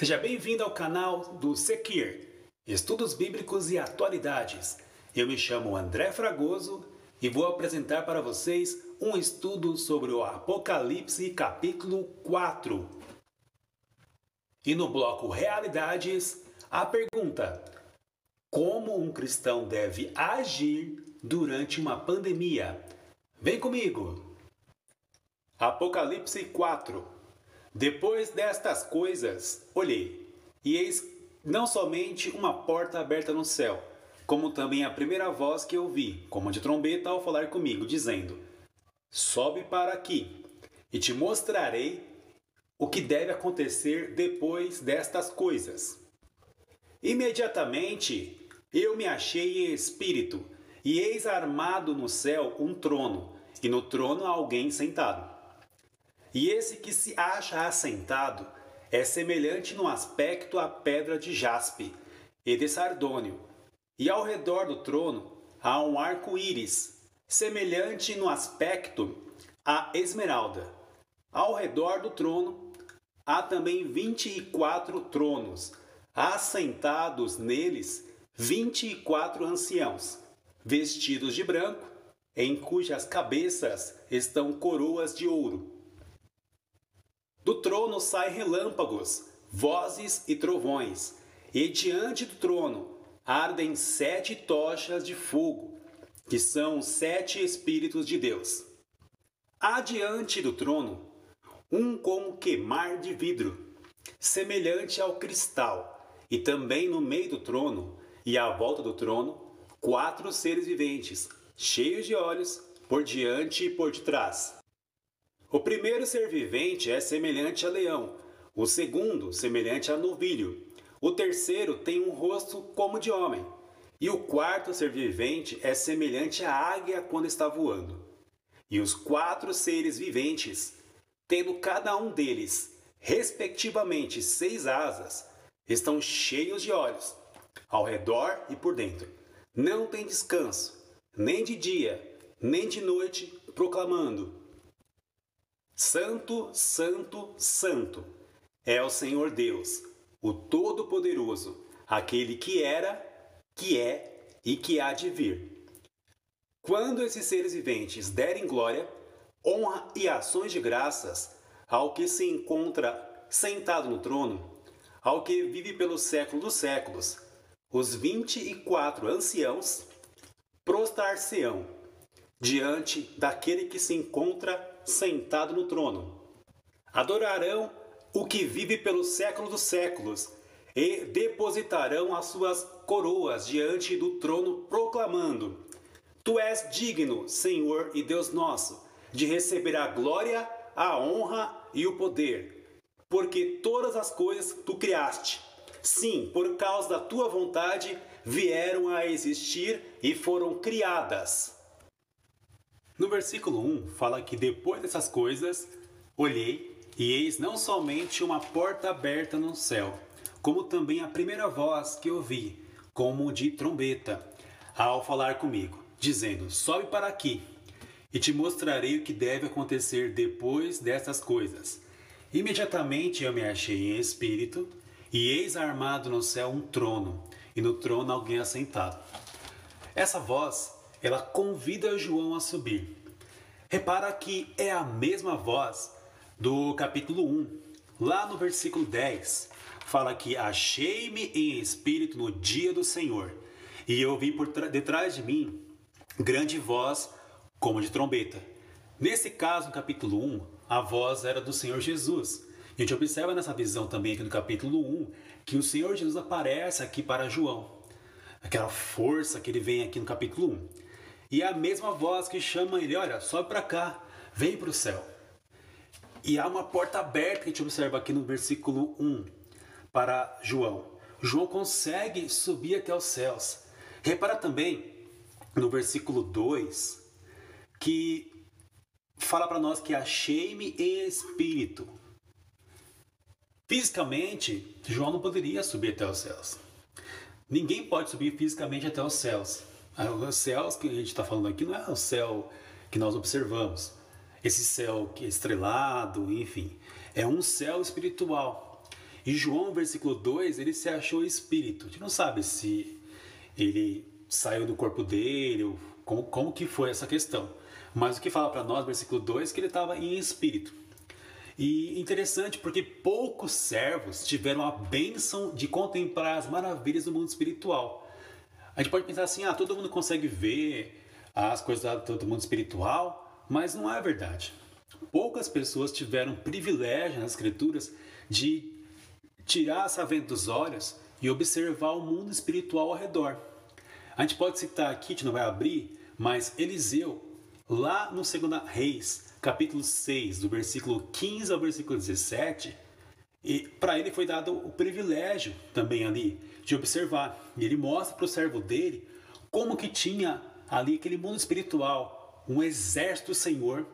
Seja bem-vindo ao canal do Sekir, Estudos Bíblicos e Atualidades. Eu me chamo André Fragoso e vou apresentar para vocês um estudo sobre o Apocalipse, capítulo 4. E no bloco Realidades, a pergunta: Como um cristão deve agir durante uma pandemia? Vem comigo! Apocalipse 4 depois destas coisas, olhei, e eis não somente uma porta aberta no céu, como também a primeira voz que ouvi, como de trombeta, ao falar comigo, dizendo: Sobe para aqui, e te mostrarei o que deve acontecer depois destas coisas. Imediatamente eu me achei em espírito, e eis armado no céu um trono, e no trono alguém sentado. E esse que se acha assentado é semelhante no aspecto à pedra de jaspe e de sardônio, e ao redor do trono há um arco-íris, semelhante no aspecto à esmeralda. Ao redor do trono há também vinte e quatro tronos, assentados neles vinte e quatro anciãos, vestidos de branco, em cujas cabeças estão coroas de ouro do trono saem relâmpagos, vozes e trovões, e diante do trono ardem sete tochas de fogo, que são os sete Espíritos de Deus. Adiante do trono, um como queimar de vidro, semelhante ao cristal, e também no meio do trono e à volta do trono, quatro seres viventes, cheios de olhos, por diante e por detrás. O primeiro ser vivente é semelhante a leão, o segundo, semelhante a novilho, o terceiro tem um rosto como de homem, e o quarto ser vivente é semelhante à águia quando está voando. E os quatro seres viventes, tendo cada um deles, respectivamente, seis asas, estão cheios de olhos, ao redor e por dentro. Não tem descanso, nem de dia, nem de noite, proclamando: Santo, Santo, Santo é o Senhor Deus, o Todo-Poderoso, aquele que era, que é e que há de vir. Quando esses seres viventes derem glória, honra e ações de graças ao que se encontra sentado no trono, ao que vive pelo século dos séculos, os vinte e quatro anciãos prostrar-se-ão diante daquele que se encontra sentado no trono. Adorarão o que vive pelo século dos séculos e depositarão as suas coroas diante do trono, proclamando: Tu és digno, Senhor e Deus nosso, de receber a glória, a honra e o poder, porque todas as coisas tu criaste. Sim, por causa da tua vontade vieram a existir e foram criadas. No versículo 1 fala que depois dessas coisas, olhei e eis não somente uma porta aberta no céu, como também a primeira voz que ouvi, como de trombeta, ao falar comigo, dizendo: Sobe para aqui, e te mostrarei o que deve acontecer depois destas coisas. Imediatamente eu me achei em espírito, e eis armado no céu um trono, e no trono alguém assentado. Essa voz ela convida João a subir. Repara que é a mesma voz do capítulo 1, lá no versículo 10. Fala que achei-me em espírito no dia do Senhor, e eu vi por detrás de mim grande voz como de trombeta. Nesse caso, no capítulo 1, a voz era do Senhor Jesus. A gente observa nessa visão também aqui no capítulo 1 que o Senhor Jesus aparece aqui para João. Aquela força que ele vem aqui no capítulo 1. E a mesma voz que chama ele: olha, sobe para cá, vem para o céu. E há uma porta aberta que a gente observa aqui no versículo 1 para João. João consegue subir até os céus. Repara também no versículo 2 que fala para nós que achei-me em espírito. Fisicamente, João não poderia subir até os céus. Ninguém pode subir fisicamente até os céus. Ah, os céus que a gente está falando aqui não é o céu que nós observamos. Esse céu que é estrelado, enfim, é um céu espiritual. E João, versículo 2, ele se achou espírito. A gente não sabe se ele saiu do corpo dele, ou como, como que foi essa questão. Mas o que fala para nós, versículo 2, que ele estava em espírito. E interessante porque poucos servos tiveram a bênção de contemplar as maravilhas do mundo espiritual. A gente pode pensar assim, ah, todo mundo consegue ver as coisas do mundo espiritual, mas não é verdade. Poucas pessoas tiveram privilégio nas escrituras de tirar essa venda dos olhos e observar o mundo espiritual ao redor. A gente pode citar aqui, a gente não vai abrir, mas Eliseu, lá no 2 Reis, capítulo 6, do versículo 15 ao versículo 17, e para ele foi dado o privilégio também ali de observar. E ele mostra para o servo dele como que tinha ali aquele mundo espiritual, um exército Senhor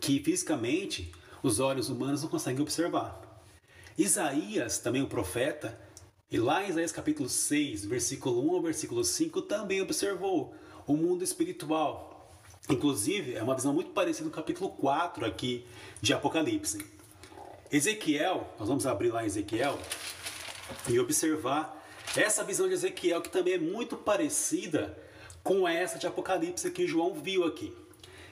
que fisicamente os olhos humanos não conseguem observar. Isaías, também o profeta, e lá em Isaías capítulo 6, versículo 1 ao versículo 5, também observou o mundo espiritual. Inclusive, é uma visão muito parecida no capítulo 4 aqui de Apocalipse. Ezequiel, nós vamos abrir lá Ezequiel e observar essa visão de Ezequiel que também é muito parecida com essa de Apocalipse que João viu aqui.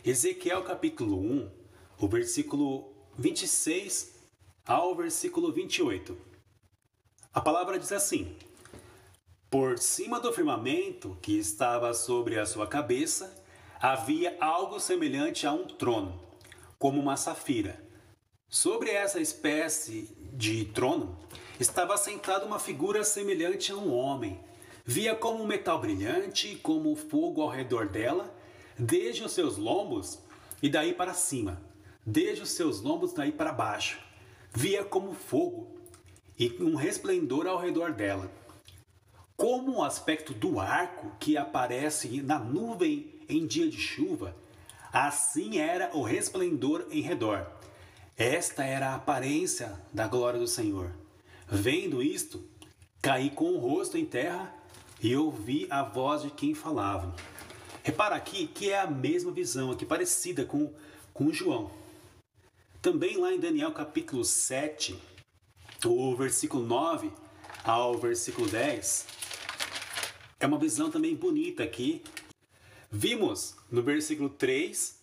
Ezequiel capítulo 1, o versículo 26 ao versículo 28. A palavra diz assim: Por cima do firmamento que estava sobre a sua cabeça, havia algo semelhante a um trono, como uma safira. Sobre essa espécie de trono estava sentada uma figura semelhante a um homem. Via como um metal brilhante, como fogo ao redor dela, desde os seus lombos e daí para cima, desde os seus lombos daí para baixo. Via como fogo e um resplendor ao redor dela. Como o aspecto do arco que aparece na nuvem em dia de chuva, assim era o resplendor em redor. Esta era a aparência da glória do Senhor. Vendo isto, caí com o rosto em terra e ouvi a voz de quem falava. Repara aqui que é a mesma visão, aqui parecida com, com João. Também lá em Daniel capítulo 7, o versículo 9 ao versículo 10 é uma visão também bonita aqui. Vimos no versículo 3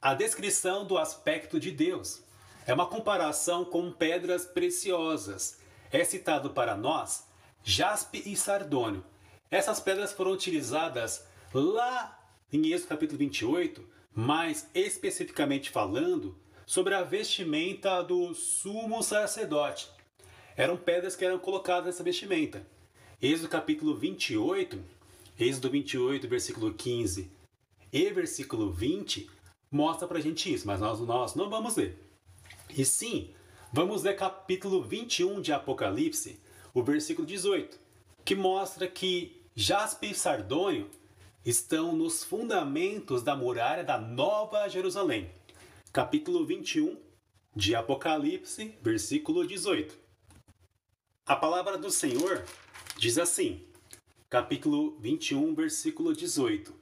a descrição do aspecto de Deus. É uma comparação com pedras preciosas. É citado para nós jaspe e sardônio. Essas pedras foram utilizadas lá em Êxodo capítulo 28, mais especificamente falando sobre a vestimenta do sumo sacerdote. Eram pedras que eram colocadas nessa vestimenta. Êxodo capítulo 28, Êxodo 28, versículo 15 e versículo 20 mostra pra gente isso, mas nós, nós não vamos ler. E sim, vamos ler capítulo 21 de Apocalipse, o versículo 18, que mostra que jaspe e sardônio estão nos fundamentos da muralha da Nova Jerusalém capítulo 21 de Apocalipse, versículo 18. A palavra do Senhor diz assim, capítulo 21, versículo 18: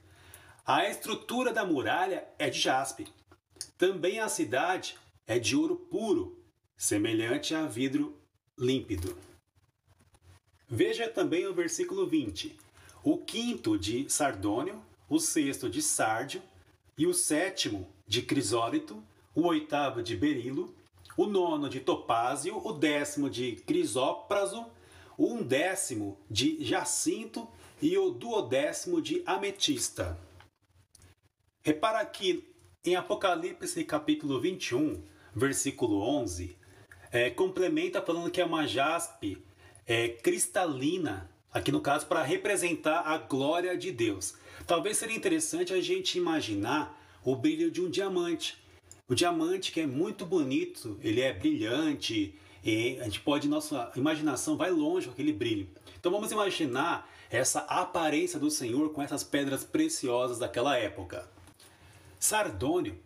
A estrutura da muralha é de jaspe. Também a cidade é de ouro puro, semelhante a vidro límpido. Veja também o versículo 20: O quinto de sardônio, o sexto de sárdio e o sétimo de crisólito, o oitavo de berilo, o nono de topázio, o décimo de crisópraso, o undécimo de jacinto e o duodécimo de ametista. Repara que em Apocalipse capítulo 21, versículo 11, é, complementa falando que é uma jaspe é, cristalina, aqui no caso para representar a glória de Deus. Talvez seria interessante a gente imaginar o brilho de um diamante. O diamante que é muito bonito, ele é brilhante, e a gente pode, nossa imaginação vai longe com aquele brilho. Então vamos imaginar essa aparência do Senhor com essas pedras preciosas daquela época. Sardônio,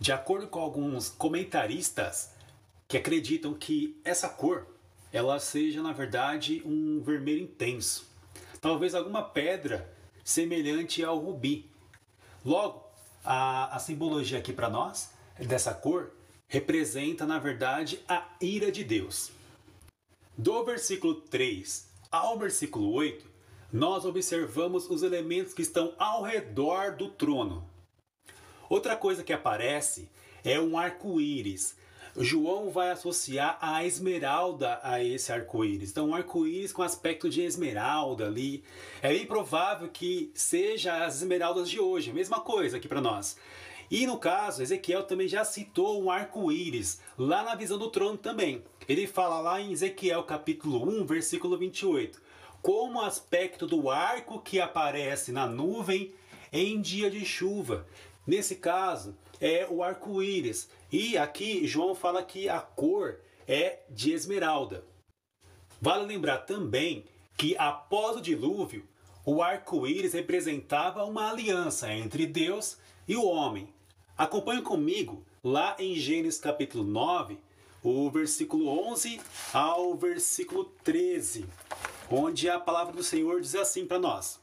de acordo com alguns comentaristas que acreditam que essa cor ela seja na verdade um vermelho intenso, talvez alguma pedra semelhante ao rubi. Logo, a, a simbologia aqui para nós, dessa cor, representa, na verdade, a ira de Deus. Do versículo 3 ao versículo 8, nós observamos os elementos que estão ao redor do trono. Outra coisa que aparece é um arco-íris. João vai associar a esmeralda a esse arco-íris. Então, um arco-íris com aspecto de esmeralda ali. É bem provável que seja as esmeraldas de hoje, mesma coisa aqui para nós. E no caso, Ezequiel também já citou um arco-íris lá na visão do trono também. Ele fala lá em Ezequiel capítulo 1, versículo 28 como aspecto do arco que aparece na nuvem em dia de chuva. Nesse caso, é o arco-íris. E aqui João fala que a cor é de esmeralda. Vale lembrar também que após o dilúvio, o arco-íris representava uma aliança entre Deus e o homem. Acompanhe comigo lá em Gênesis capítulo 9, o versículo 11 ao versículo 13 onde a palavra do Senhor diz assim para nós.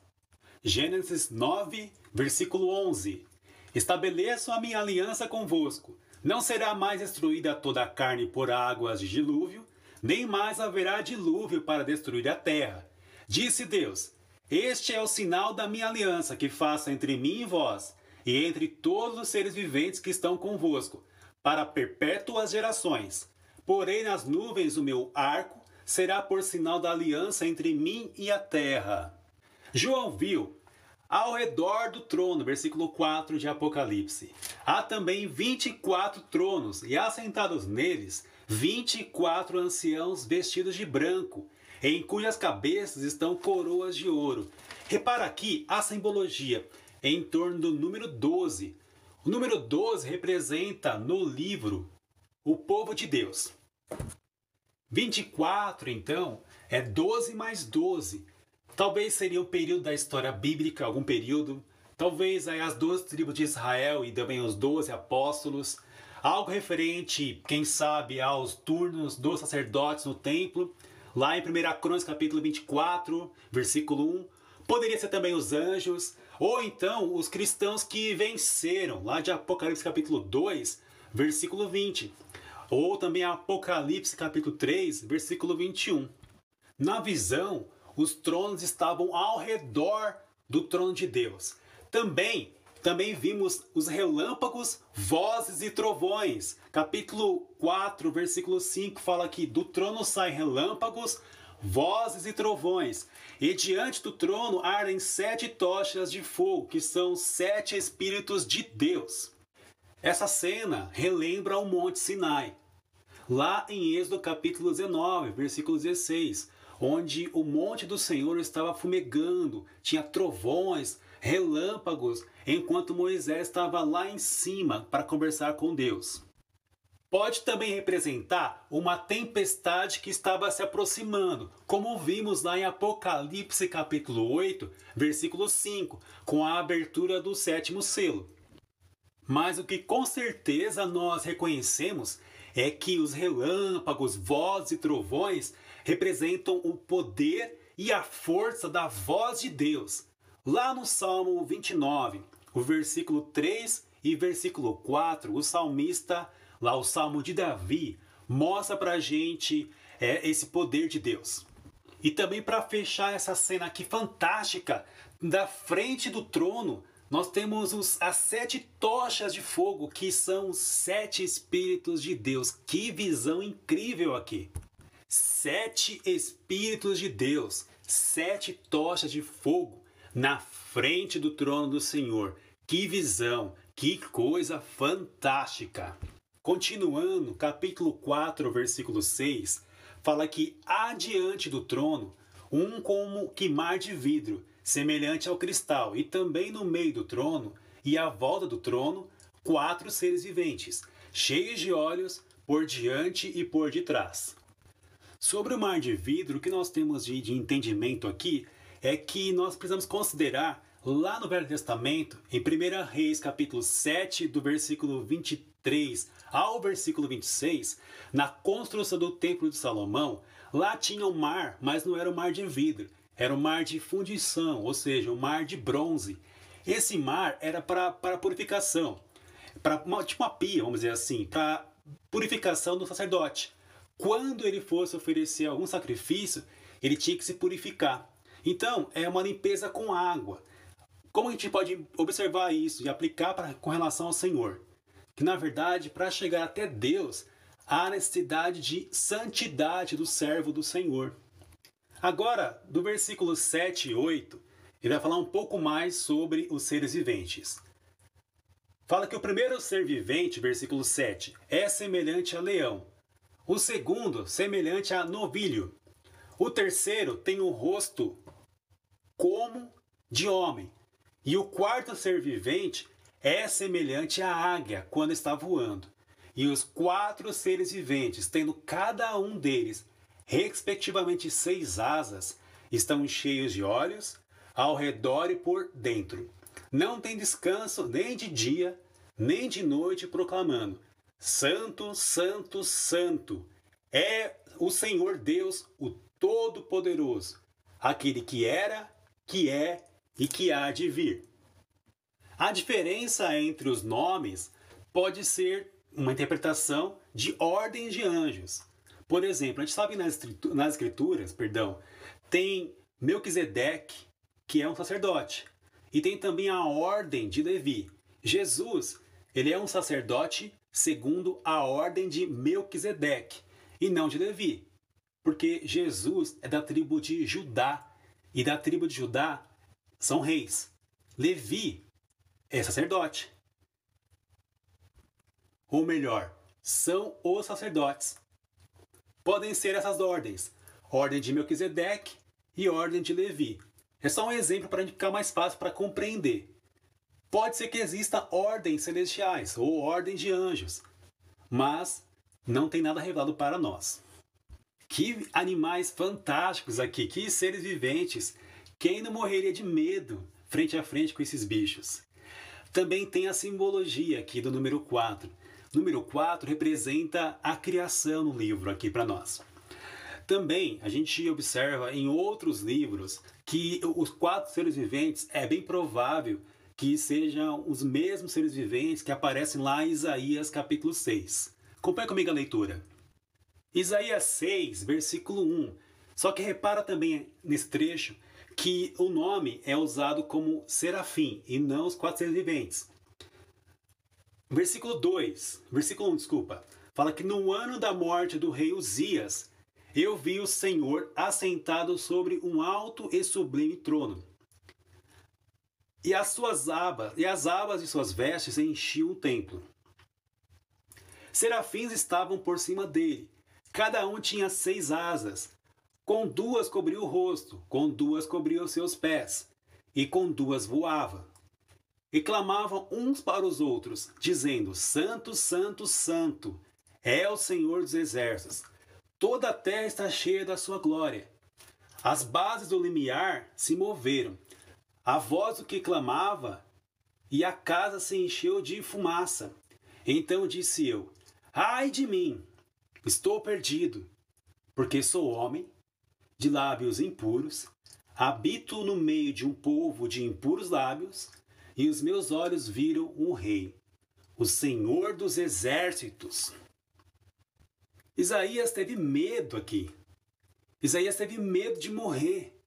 Gênesis 9, versículo 11: Estabeleço a minha aliança convosco. Não será mais destruída toda a carne por águas de dilúvio, nem mais haverá dilúvio para destruir a terra. Disse Deus: Este é o sinal da minha aliança que faço entre mim e vós, e entre todos os seres viventes que estão convosco, para perpétuas gerações. Porém nas nuvens o meu arco será por sinal da aliança entre mim e a terra. João viu ao redor do trono, versículo 4 de Apocalipse. Há também 24 tronos, e assentados neles, 24 anciãos vestidos de branco, em cujas cabeças estão coroas de ouro. Repara aqui a simbologia em torno do número 12. O número 12 representa no livro o povo de Deus. 24, então, é 12 mais 12. Talvez seria um período da história bíblica, algum período. Talvez aí as duas tribos de Israel e também os 12 apóstolos. Algo referente, quem sabe, aos turnos dos sacerdotes no templo. Lá em 1 Crônicas capítulo 24, versículo 1. Poderia ser também os anjos, ou então os cristãos que venceram, lá de Apocalipse capítulo 2, versículo 20 ou também Apocalipse capítulo 3, versículo 21. Na visão, os tronos estavam ao redor do trono de Deus. Também também vimos os relâmpagos, vozes e trovões. Capítulo 4, versículo 5 fala que do trono saem relâmpagos, vozes e trovões. E diante do trono ardem sete tochas de fogo, que são sete espíritos de Deus. Essa cena relembra o Monte Sinai lá em Êxodo capítulo 19, versículo 16, onde o monte do Senhor estava fumegando, tinha trovões, relâmpagos, enquanto Moisés estava lá em cima para conversar com Deus. Pode também representar uma tempestade que estava se aproximando, como vimos lá em Apocalipse capítulo 8, versículo 5, com a abertura do sétimo selo. Mas o que com certeza nós reconhecemos é que os relâmpagos, vozes e trovões representam o poder e a força da voz de Deus. Lá no Salmo 29, o versículo 3 e versículo 4, o salmista, lá o Salmo de Davi, mostra pra gente é, esse poder de Deus. E também para fechar essa cena aqui fantástica, da frente do trono, nós temos os, as sete tochas de fogo, que são os sete Espíritos de Deus. Que visão incrível aqui! Sete Espíritos de Deus, sete tochas de fogo na frente do trono do Senhor. Que visão, que coisa fantástica! Continuando, capítulo 4, versículo 6, fala que adiante do trono, um como que mar de vidro, semelhante ao cristal, e também no meio do trono e à volta do trono, quatro seres viventes, cheios de olhos por diante e por detrás. Sobre o mar de vidro, o que nós temos de, de entendimento aqui é que nós precisamos considerar lá no Velho Testamento, em 1 Reis capítulo 7, do versículo 23 ao versículo 26, na construção do Templo de Salomão, lá tinha o um mar, mas não era o um mar de vidro, era um mar de fundição, ou seja, um mar de bronze. Esse mar era para purificação, para tipo uma pia, vamos dizer assim, para purificação do sacerdote. Quando ele fosse oferecer algum sacrifício, ele tinha que se purificar. Então, é uma limpeza com água. Como a gente pode observar isso e aplicar pra, com relação ao Senhor? Que na verdade, para chegar até Deus, há necessidade de santidade do servo do Senhor. Agora, do versículo 7 e 8, ele vai falar um pouco mais sobre os seres viventes. Fala que o primeiro ser vivente, versículo 7, é semelhante a leão. O segundo, semelhante a novilho. O terceiro tem o rosto como de homem. E o quarto ser vivente é semelhante à águia quando está voando. E os quatro seres viventes, tendo cada um deles, respectivamente seis asas, estão cheios de olhos ao redor e por dentro. Não tem descanso nem de dia, nem de noite, proclamando: Santo, Santo, Santo é o Senhor Deus, o Todo-Poderoso, aquele que era, que é e que há de vir. A diferença entre os nomes pode ser uma interpretação de ordens de anjos. Por exemplo, a gente sabe nas, nas escrituras, perdão, tem Melquisedeque, que é um sacerdote, e tem também a ordem de Levi. Jesus, ele é um sacerdote segundo a ordem de Melquisedeque e não de Levi, porque Jesus é da tribo de Judá e da tribo de Judá são reis. Levi é sacerdote. Ou melhor, são os sacerdotes. Podem ser essas ordens: ordem de Melquisedeque e ordem de Levi. É só um exemplo para ficar mais fácil para compreender. Pode ser que exista ordens celestiais ou ordem de anjos, mas não tem nada revelado para nós. Que animais fantásticos aqui, que seres viventes. Quem não morreria de medo frente a frente com esses bichos? Também tem a simbologia aqui do número 4. Número 4 representa a criação no livro aqui para nós. Também a gente observa em outros livros que os quatro seres viventes é bem provável que sejam os mesmos seres viventes que aparecem lá em Isaías capítulo 6. Acompanhe comigo a leitura. Isaías 6, versículo 1. Só que repara também nesse trecho que o nome é usado como serafim e não os quatro seres viventes. Versículo 2, versículo 1, desculpa, fala que no ano da morte do rei Uzias, eu vi o Senhor assentado sobre um alto e sublime trono. E as suas abas, e as abas de suas vestes enchiam o templo. Serafins estavam por cima dele. Cada um tinha seis asas. Com duas cobria o rosto, com duas cobria os seus pés, e com duas voava. E clamavam uns para os outros, dizendo: Santo, Santo, Santo é o Senhor dos exércitos. Toda a terra está cheia da sua glória. As bases do limiar se moveram. A voz do que clamava, e a casa se encheu de fumaça. Então disse eu: Ai de mim, estou perdido, porque sou homem de lábios impuros, habito no meio de um povo de impuros lábios, e os meus olhos viram um rei, o Senhor dos exércitos. Isaías teve medo aqui. Isaías teve medo de morrer.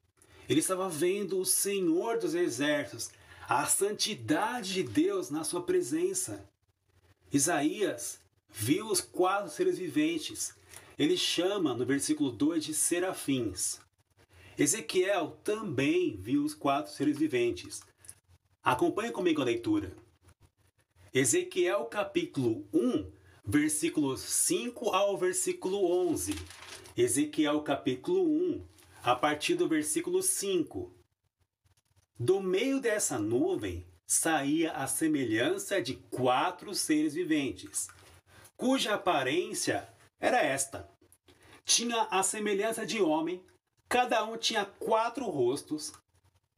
Ele estava vendo o Senhor dos exércitos, a santidade de Deus na sua presença. Isaías viu os quatro seres viventes ele chama no versículo 2 de serafins. Ezequiel também viu os quatro seres viventes. Acompanhe comigo a leitura. Ezequiel capítulo 1, versículos 5 ao versículo 11. Ezequiel capítulo 1, a partir do versículo 5. Do meio dessa nuvem saía a semelhança de quatro seres viventes, cuja aparência era esta: tinha a semelhança de homem, cada um tinha quatro rostos,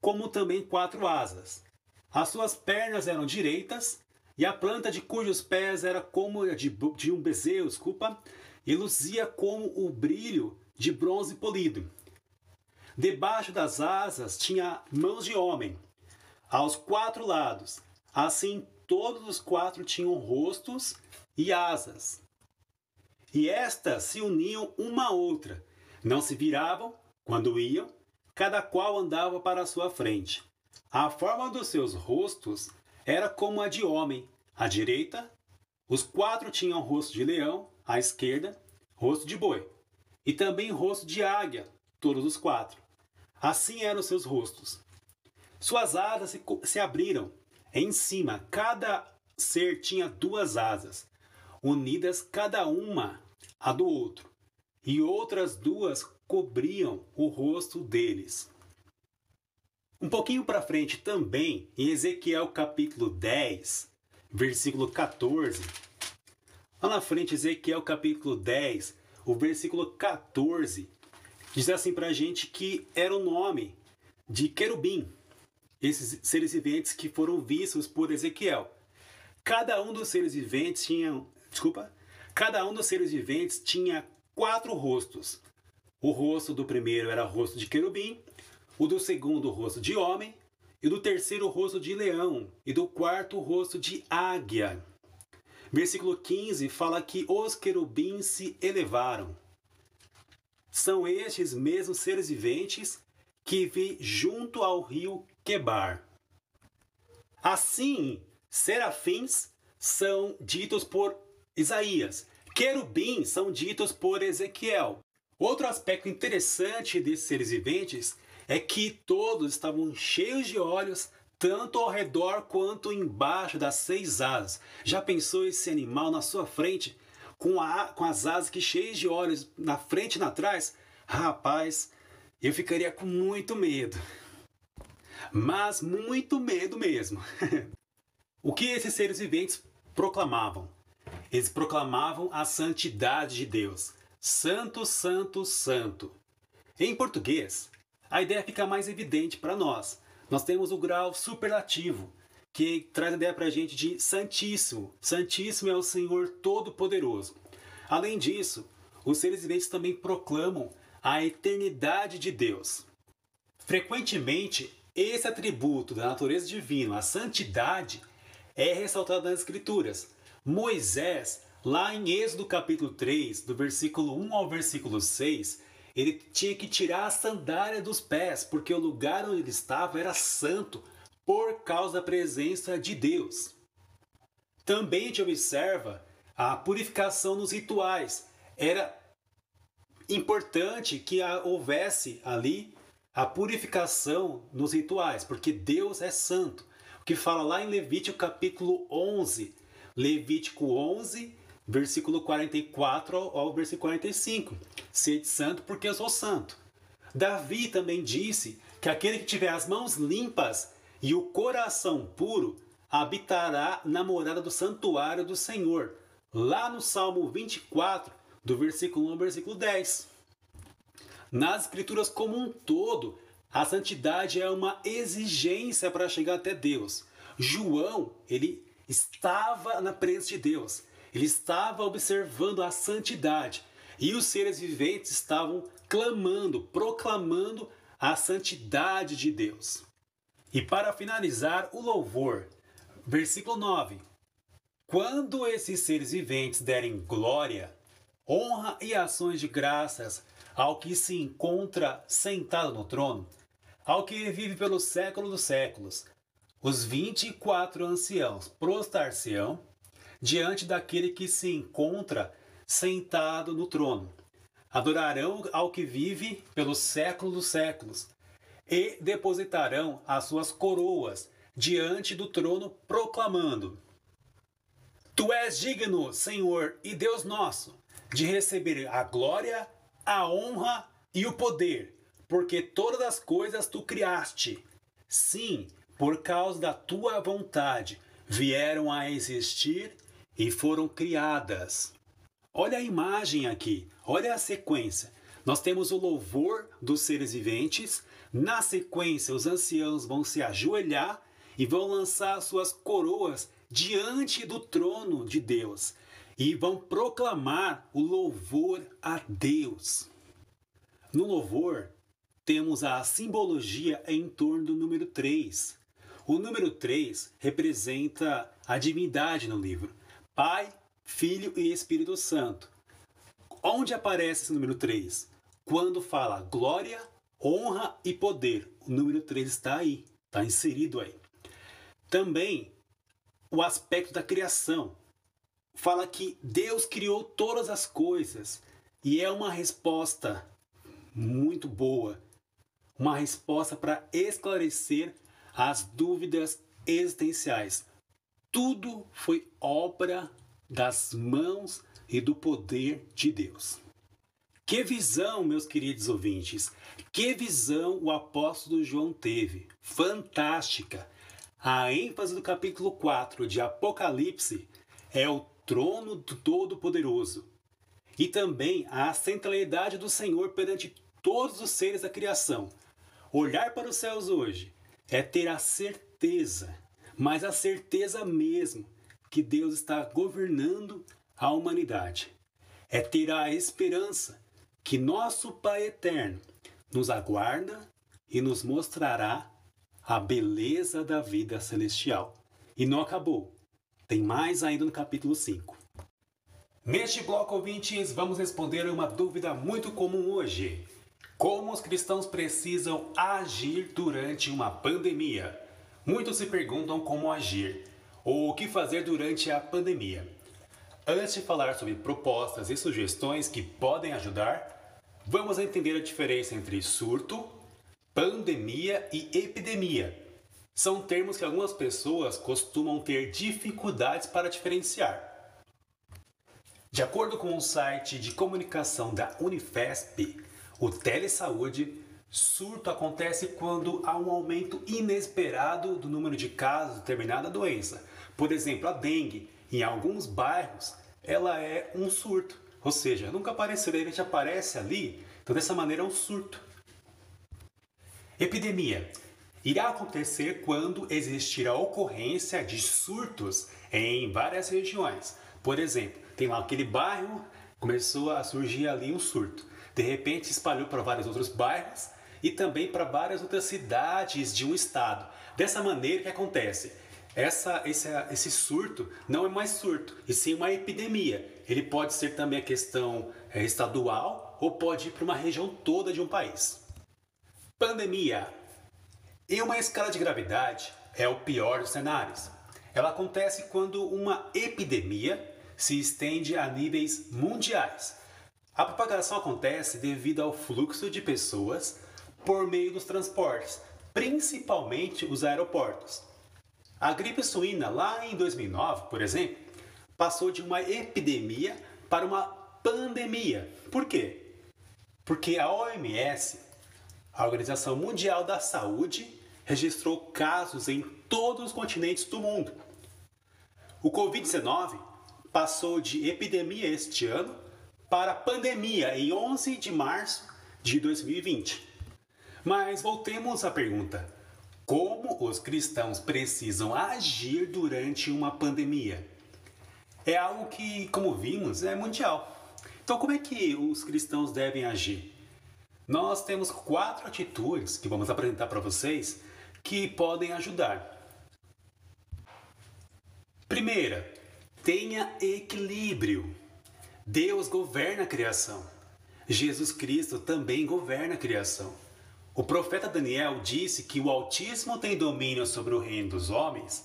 como também quatro asas. As suas pernas eram direitas, e a planta de cujos pés era como a de, de um bezerro, desculpa, e luzia como o brilho de bronze polido. Debaixo das asas tinha mãos de homem, aos quatro lados. Assim, todos os quatro tinham rostos e asas. e estas se uniam uma a outra. Não se viravam quando iam, cada qual andava para a sua frente. A forma dos seus rostos era como a de homem. À direita, os quatro tinham rosto de leão, à esquerda, rosto de boi, e também rosto de águia, todos os quatro. Assim eram seus rostos. Suas asas se, se abriram. Em cima, cada ser tinha duas asas, unidas cada uma a do outro, e outras duas cobriam o rosto deles. Um pouquinho para frente também, em Ezequiel capítulo 10, versículo 14. Lá na frente, Ezequiel capítulo 10, o versículo 14, diz assim para a gente que era o nome de querubim, esses seres viventes que foram vistos por Ezequiel. Cada um dos seres viventes tinha, desculpa, cada um dos seres viventes tinha quatro rostos. O rosto do primeiro era rosto de querubim, o do segundo rosto de homem, e do terceiro rosto de leão, e do quarto rosto de águia. Versículo 15 fala que os querubins se elevaram. São estes mesmos seres viventes que vi junto ao rio Quebar. Assim, serafins são ditos por Isaías, querubins são ditos por Ezequiel. Outro aspecto interessante desses seres viventes é que todos estavam cheios de olhos, tanto ao redor quanto embaixo das seis asas. Já pensou esse animal na sua frente, com, a, com as asas que cheias de olhos na frente e na trás? Rapaz, eu ficaria com muito medo. Mas muito medo mesmo. o que esses seres viventes proclamavam? Eles proclamavam a santidade de Deus. Santo, santo, santo. Em português, a ideia fica mais evidente para nós. Nós temos o grau superlativo, que traz a ideia para a gente de Santíssimo. Santíssimo é o Senhor Todo-Poderoso. Além disso, os seres viventes também proclamam a eternidade de Deus. Frequentemente, esse atributo da natureza divina, a santidade, é ressaltado nas Escrituras. Moisés, lá em Êxodo capítulo 3, do versículo 1 ao versículo 6, ele tinha que tirar a sandália dos pés, porque o lugar onde ele estava era santo, por causa da presença de Deus. Também gente observa a purificação nos rituais. Era importante que houvesse ali a purificação nos rituais, porque Deus é santo. O que fala lá em Levítico capítulo 11, Levítico 11, versículo 44 ao, ao versículo 45. Sede santo porque eu sou santo. Davi também disse que aquele que tiver as mãos limpas e o coração puro habitará na morada do santuário do Senhor. Lá no Salmo 24, do versículo 1 ao versículo 10. Nas escrituras como um todo, a santidade é uma exigência para chegar até Deus. João, ele estava na presença de Deus. Ele estava observando a santidade e os seres viventes estavam clamando, proclamando a santidade de Deus. E para finalizar, o louvor, versículo 9: Quando esses seres viventes derem glória, honra e ações de graças ao que se encontra sentado no trono, ao que vive pelos séculos dos séculos, os vinte e quatro anciãos prostrar-se-ão diante daquele que se encontra sentado no trono. Adorarão ao que vive pelos séculos dos séculos e depositarão as suas coroas diante do trono, proclamando: Tu és digno, Senhor e Deus nosso, de receber a glória, a honra e o poder, porque todas as coisas tu criaste. Sim, por causa da tua vontade, vieram a existir e foram criadas. Olha a imagem aqui, olha a sequência. Nós temos o louvor dos seres viventes, na sequência, os anciãos vão se ajoelhar e vão lançar suas coroas diante do trono de Deus e vão proclamar o louvor a Deus. No louvor, temos a simbologia em torno do número 3. O número 3 representa a divindade no livro. Pai, Filho e Espírito Santo. Onde aparece esse número 3? Quando fala glória, honra e poder. O número 3 está aí, está inserido aí. Também o aspecto da criação. Fala que Deus criou todas as coisas e é uma resposta muito boa, uma resposta para esclarecer as dúvidas existenciais. Tudo foi obra das mãos e do poder de Deus. Que visão, meus queridos ouvintes! Que visão o apóstolo João teve! Fantástica! A ênfase do capítulo 4 de Apocalipse é o trono do Todo-Poderoso e também a centralidade do Senhor perante todos os seres da criação. Olhar para os céus hoje é ter a certeza, mas a certeza mesmo, que Deus está governando a humanidade. É ter a esperança que nosso Pai Eterno nos aguarda e nos mostrará a beleza da vida celestial. E não acabou. Tem mais ainda no capítulo 5. Neste bloco, ouvintes, vamos responder uma dúvida muito comum hoje. Como os cristãos precisam agir durante uma pandemia? Muitos se perguntam como agir ou o que fazer durante a pandemia. Antes de falar sobre propostas e sugestões que podem ajudar, vamos entender a diferença entre surto, pandemia e epidemia. São termos que algumas pessoas costumam ter dificuldades para diferenciar. De acordo com o um site de comunicação da Unifesp, o telesaúde, surto acontece quando há um aumento inesperado do número de casos de determinada doença. Por exemplo, a dengue, em alguns bairros, ela é um surto. Ou seja, nunca apareceu, de repente aparece ali, então dessa maneira é um surto. Epidemia. Irá acontecer quando existir a ocorrência de surtos em várias regiões. Por exemplo, tem lá aquele bairro, começou a surgir ali um surto de repente espalhou para vários outros bairros e também para várias outras cidades de um estado. Dessa maneira, o que acontece? Essa, esse, esse surto não é mais surto, e sim uma epidemia. Ele pode ser também a questão é, estadual ou pode ir para uma região toda de um país. Pandemia. Em uma escala de gravidade, é o pior dos cenários. Ela acontece quando uma epidemia se estende a níveis mundiais a propagação acontece devido ao fluxo de pessoas por meio dos transportes, principalmente os aeroportos. A gripe suína, lá em 2009, por exemplo, passou de uma epidemia para uma pandemia. Por quê? Porque a OMS, a Organização Mundial da Saúde, registrou casos em todos os continentes do mundo. O Covid-19 passou de epidemia este ano para pandemia em 11 de março de 2020. Mas voltemos à pergunta: como os cristãos precisam agir durante uma pandemia? É algo que, como vimos, é mundial. Então, como é que os cristãos devem agir? Nós temos quatro atitudes que vamos apresentar para vocês que podem ajudar. Primeira, tenha equilíbrio. Deus governa a criação. Jesus Cristo também governa a criação. O profeta Daniel disse que o Altíssimo tem domínio sobre o reino dos homens.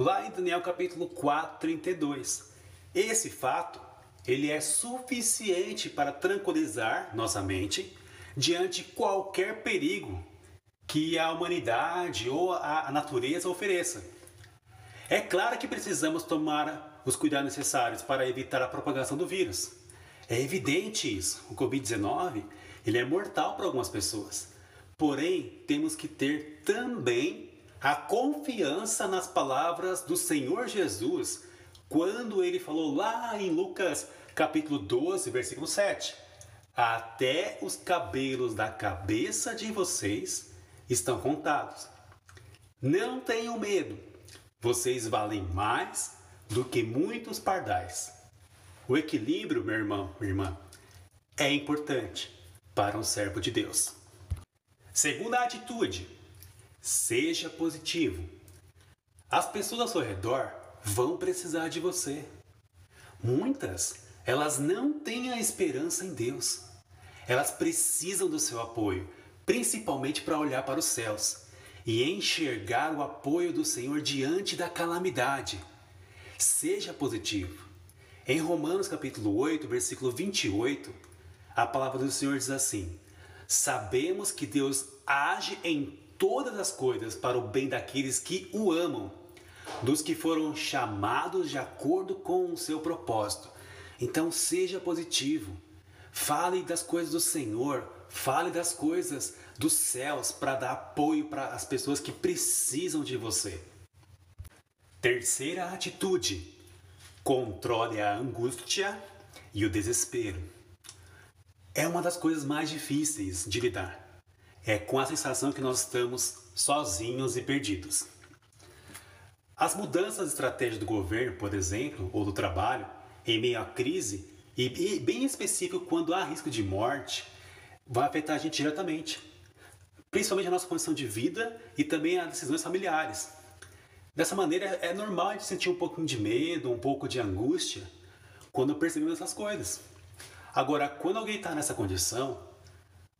Lá em Daniel capítulo 4, 32. Esse fato, ele é suficiente para tranquilizar nossa mente diante de qualquer perigo que a humanidade ou a natureza ofereça. É claro que precisamos tomar os cuidados necessários para evitar a propagação do vírus. É evidente isso. O Covid-19 ele é mortal para algumas pessoas. Porém, temos que ter também a confiança nas palavras do Senhor Jesus, quando ele falou lá em Lucas capítulo 12, versículo 7: Até os cabelos da cabeça de vocês estão contados. Não tenham medo, vocês valem mais do que muitos pardais. O equilíbrio, meu irmão, minha irmã, é importante para um servo de Deus. Segunda atitude: seja positivo. As pessoas ao seu redor vão precisar de você. Muitas elas não têm a esperança em Deus. Elas precisam do seu apoio, principalmente para olhar para os céus e enxergar o apoio do Senhor diante da calamidade. Seja positivo. Em Romanos capítulo 8, versículo 28, a palavra do Senhor diz assim: Sabemos que Deus age em todas as coisas para o bem daqueles que o amam, dos que foram chamados de acordo com o seu propósito. Então seja positivo. Fale das coisas do Senhor, fale das coisas dos céus para dar apoio para as pessoas que precisam de você. Terceira atitude: controle a angústia e o desespero. É uma das coisas mais difíceis de lidar. É com a sensação que nós estamos sozinhos e perdidos. As mudanças de estratégia do governo, por exemplo, ou do trabalho, em meio à crise, e bem específico quando há risco de morte, vai afetar a gente diretamente principalmente a nossa condição de vida e também as decisões familiares. Dessa maneira, é normal a gente sentir um pouquinho de medo, um pouco de angústia, quando percebemos essas coisas. Agora, quando alguém está nessa condição,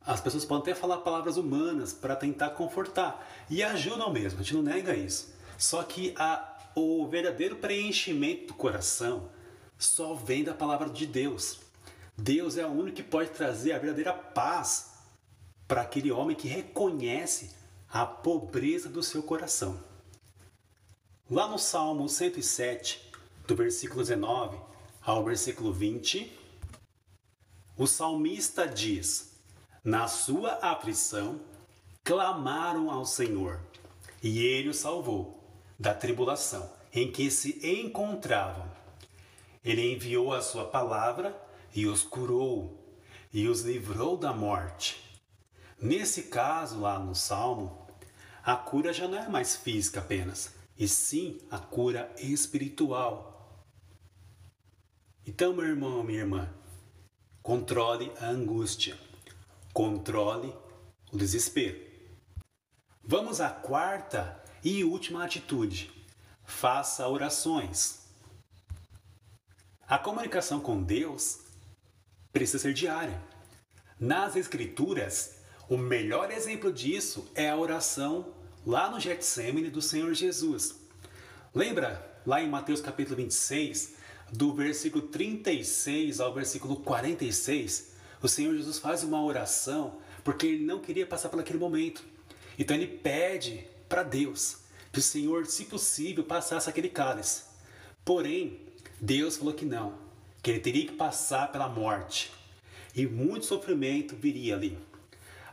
as pessoas podem até falar palavras humanas para tentar confortar e ajudam mesmo, a gente não nega isso. Só que a, o verdadeiro preenchimento do coração só vem da palavra de Deus. Deus é o único que pode trazer a verdadeira paz para aquele homem que reconhece a pobreza do seu coração. Lá no Salmo 107, do versículo 19 ao versículo 20, o salmista diz: Na sua aflição clamaram ao Senhor, e ele os salvou da tribulação em que se encontravam. Ele enviou a sua palavra e os curou, e os livrou da morte Nesse caso, lá no Salmo, a cura já não é mais física apenas, e sim a cura espiritual. Então, meu irmão, minha irmã, controle a angústia, controle o desespero. Vamos à quarta e última atitude: faça orações. A comunicação com Deus precisa ser diária. Nas Escrituras, o melhor exemplo disso é a oração lá no Getsemane do Senhor Jesus. Lembra lá em Mateus capítulo 26, do versículo 36 ao versículo 46, o Senhor Jesus faz uma oração porque ele não queria passar por aquele momento. Então ele pede para Deus que o Senhor, se possível, passasse aquele cálice. Porém, Deus falou que não, que ele teria que passar pela morte. E muito sofrimento viria ali.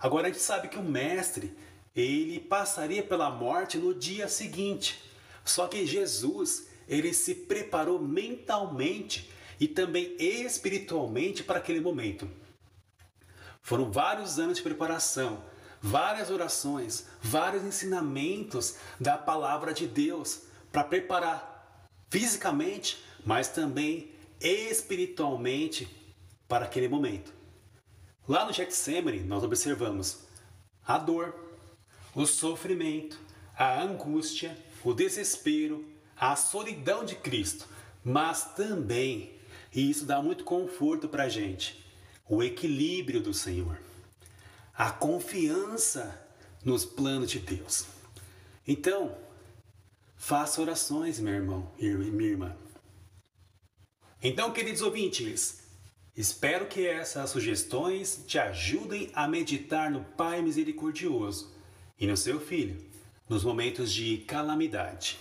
Agora a gente sabe que o mestre, ele passaria pela morte no dia seguinte. Só que Jesus, ele se preparou mentalmente e também espiritualmente para aquele momento. Foram vários anos de preparação, várias orações, vários ensinamentos da palavra de Deus para preparar fisicamente, mas também espiritualmente para aquele momento. Lá no Getsemane, nós observamos a dor, o sofrimento, a angústia, o desespero, a solidão de Cristo, mas também, e isso dá muito conforto para a gente, o equilíbrio do Senhor, a confiança nos planos de Deus. Então, faça orações, meu irmão e minha irmã. Então, queridos ouvintes, Espero que essas sugestões te ajudem a meditar no Pai misericordioso e no seu Filho nos momentos de calamidade.